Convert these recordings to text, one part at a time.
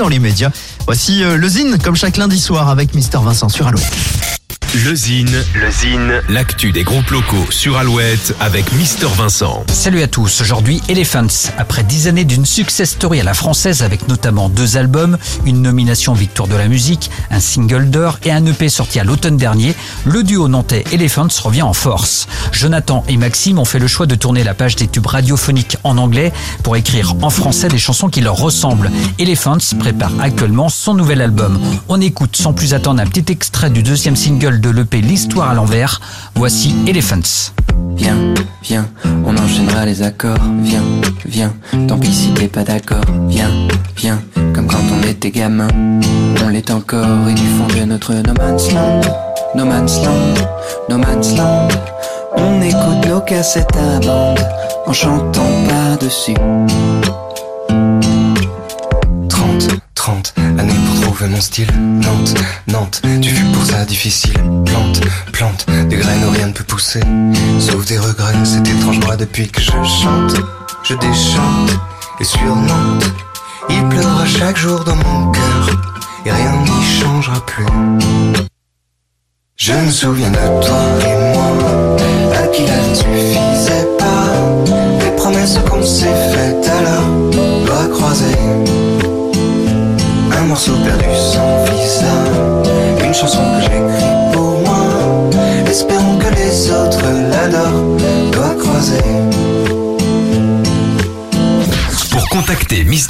dans les médias. Voici euh, le Zine, comme chaque lundi soir avec Mister Vincent sur Alouette. Le Zine, le Zine, l'actu des groupes locaux sur Alouette avec Mister Vincent. Salut à tous, aujourd'hui Elephants. Après dix années d'une success story à la française avec notamment deux albums, une nomination Victoire de la musique, un single d'or et un EP sorti à l'automne dernier, le duo nantais Elephants revient en force. Jonathan et Maxime ont fait le choix de tourner la page des tubes radiophoniques en anglais pour écrire en français des chansons qui leur ressemblent. Elephants prépare actuellement son nouvel album. On écoute sans plus attendre un petit extrait du deuxième single de l'EP L'Histoire à l'envers. Voici Elephants. Viens, viens, on enchaînera les accords. Viens, viens, tant pis si t'es pas d'accord. Viens, viens, comme quand on était gamin. On l'est encore et du fond de notre no man's land. No man's land, no man's land. On écoute nos cassettes à bande en chantant par-dessus. 30, 30 années pour trouver mon style. Nantes, Nantes, difficile. Plante, plante, des graines où rien ne peut pousser. Sauf des regrets, c'est étrange moi depuis que je chante. Je déchante, et sur Nantes, il pleura chaque jour dans mon cœur. Et rien n'y changera plus. Je me souviens de toi et moi, à qui la suffisait pas. Les promesses qu'on s'est faites alors, doigts croisés. Un morceau perdu sans visa,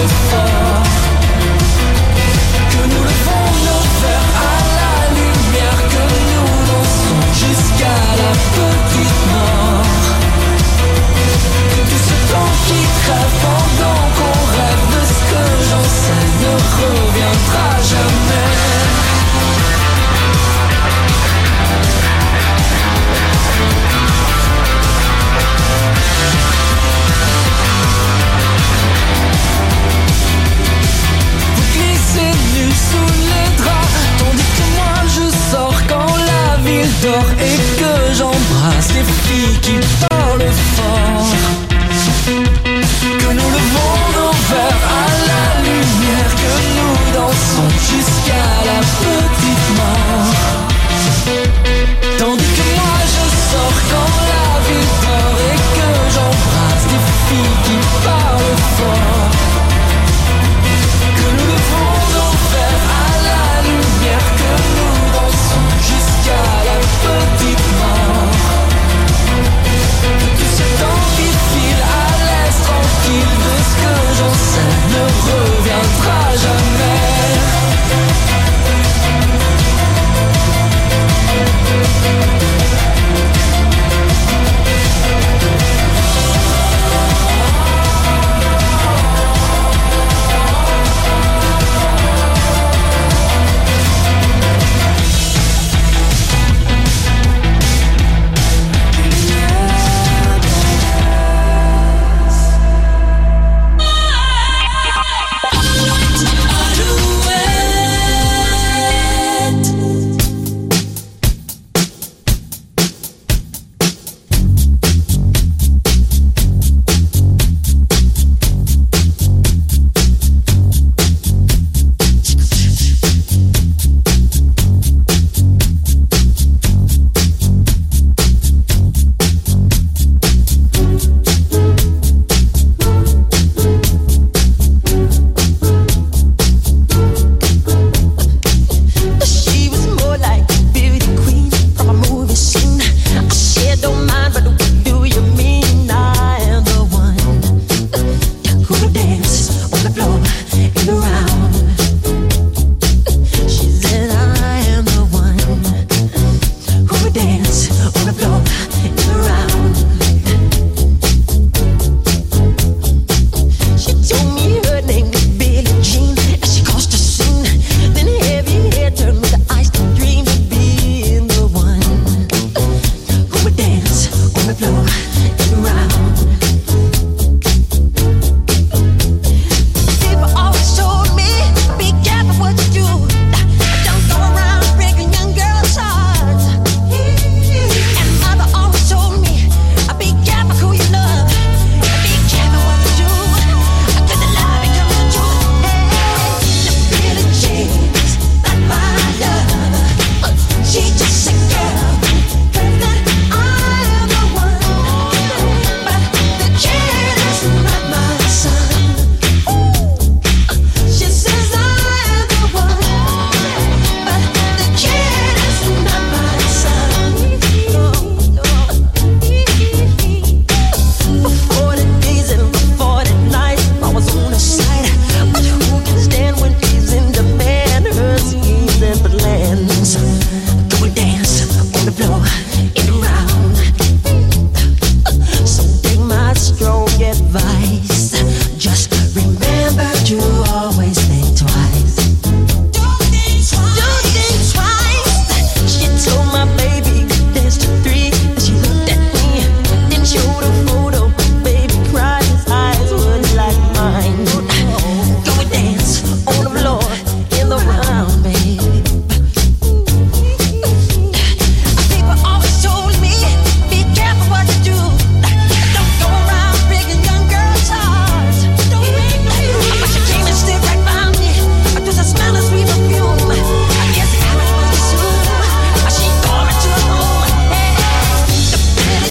beautiful